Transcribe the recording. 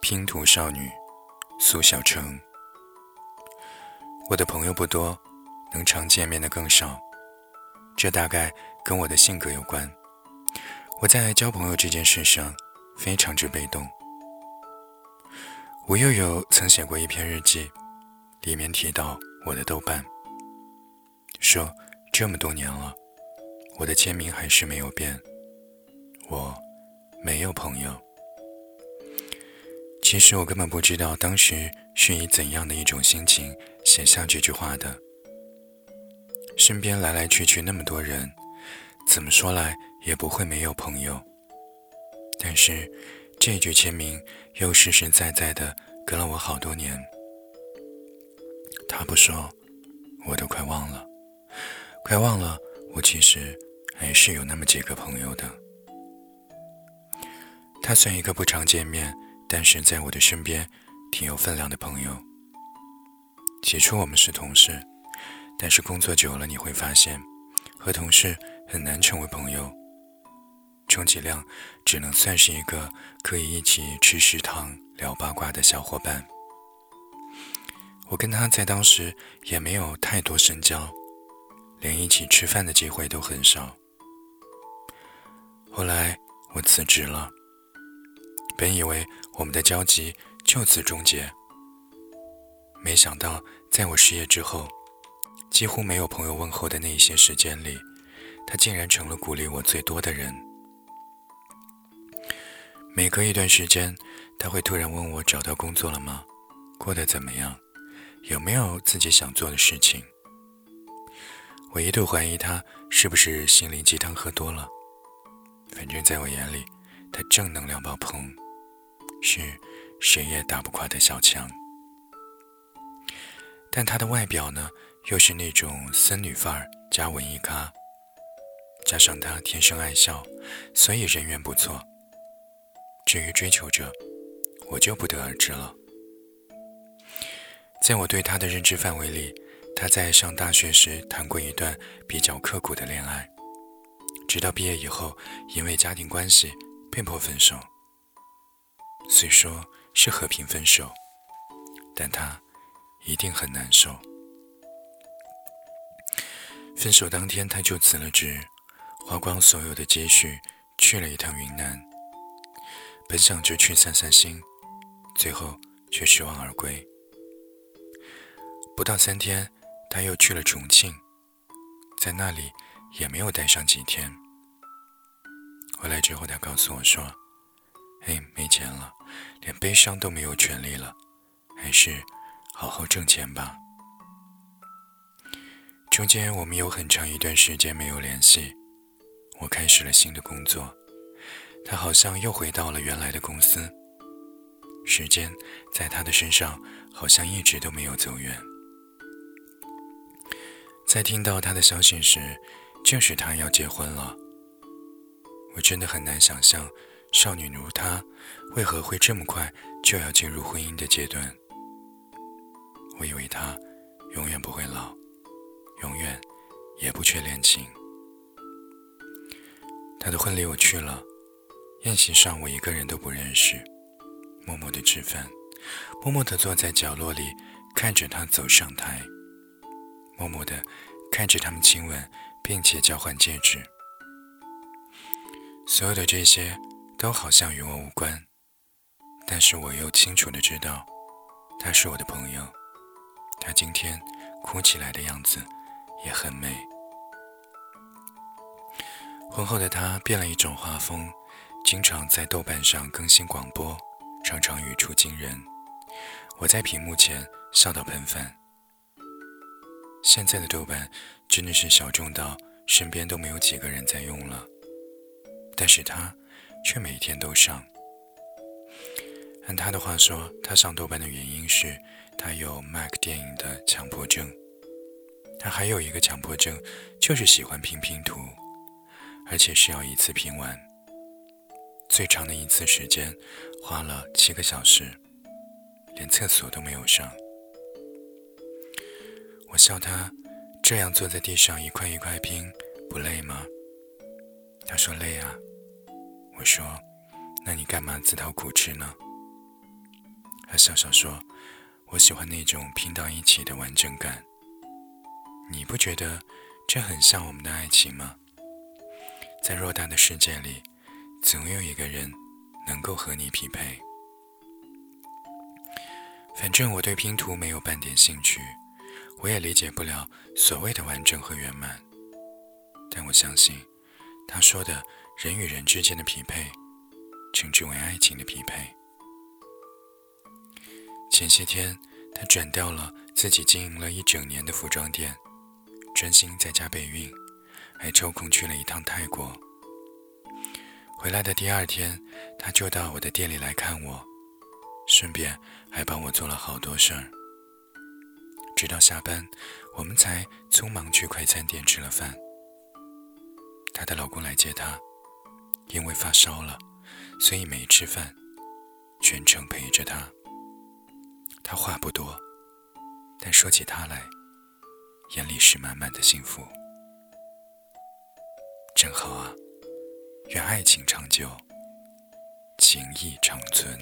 拼图少女苏小成。我的朋友不多，能常见面的更少，这大概跟我的性格有关。我在交朋友这件事上非常之被动。吴悠悠曾写过一篇日记，里面提到我的豆瓣，说这么多年了，我的签名还是没有变，我没有朋友。其实我根本不知道当时是以怎样的一种心情写下这句话的。身边来来去去那么多人，怎么说来也不会没有朋友。但是这句签名又实实在在的隔了我好多年。他不说，我都快忘了，快忘了我其实还是有那么几个朋友的。他算一个不常见面。但是在我的身边，挺有分量的朋友。起初我们是同事，但是工作久了，你会发现，和同事很难成为朋友，充其量只能算是一个可以一起吃食堂聊八卦的小伙伴。我跟他在当时也没有太多深交，连一起吃饭的机会都很少。后来我辞职了。本以为我们的交集就此终结，没想到在我失业之后，几乎没有朋友问候的那一些时间里，他竟然成了鼓励我最多的人。每隔一段时间，他会突然问我找到工作了吗？过得怎么样？有没有自己想做的事情？我一度怀疑他是不是心灵鸡汤喝多了。反正在我眼里，他正能量爆棚。是谁也打不垮的小强，但她的外表呢，又是那种森女范儿加文艺咖，加上她天生爱笑，所以人缘不错。至于追求者，我就不得而知了。在我对她的认知范围里，她在上大学时谈过一段比较刻苦的恋爱，直到毕业以后，因为家庭关系被迫分手。虽说是和平分手，但他一定很难受。分手当天，他就辞了职，花光所有的积蓄，去了一趟云南。本想着去散散心，最后却失望而归。不到三天，他又去了重庆，在那里也没有待上几天。回来之后，他告诉我说。哎，没钱了，连悲伤都没有权利了，还是好好挣钱吧。中间我们有很长一段时间没有联系，我开始了新的工作，他好像又回到了原来的公司。时间在他的身上好像一直都没有走远。在听到他的消息时，正是他要结婚了。我真的很难想象。少女如她，为何会这么快就要进入婚姻的阶段？我以为她永远不会老，永远也不缺恋情。她的婚礼我去了，宴席上我一个人都不认识，默默的吃饭，默默的坐在角落里看着她走上台，默默的看着他们亲吻，并且交换戒指。所有的这些。都好像与我无关，但是我又清楚的知道，他是我的朋友。他今天哭起来的样子也很美。婚后的他变了一种画风，经常在豆瓣上更新广播，常常语出惊人。我在屏幕前笑到喷饭。现在的豆瓣真的是小众到身边都没有几个人在用了，但是他。却每天都上。按他的话说，他上豆瓣的原因是他有 Mac 电影的强迫症。他还有一个强迫症，就是喜欢拼拼图，而且是要一次拼完。最长的一次时间花了七个小时，连厕所都没有上。我笑他这样坐在地上一块一块拼，不累吗？他说累啊。我说：“那你干嘛自讨苦吃呢？”他笑笑说：“我喜欢那种拼到一起的完整感。你不觉得这很像我们的爱情吗？在偌大的世界里，总有一个人能够和你匹配。反正我对拼图没有半点兴趣，我也理解不了所谓的完整和圆满。但我相信，他说的人与人之间的匹配，称之为爱情的匹配。”前些天，他转掉了自己经营了一整年的服装店，专心在家备孕，还抽空去了一趟泰国。回来的第二天，他就到我的店里来看我，顺便还帮我做了好多事儿。直到下班，我们才匆忙去快餐店吃了饭。她的老公来接她，因为发烧了，所以没吃饭，全程陪着她。她话不多，但说起他来，眼里是满满的幸福。真好啊，愿爱情长久，情谊长存。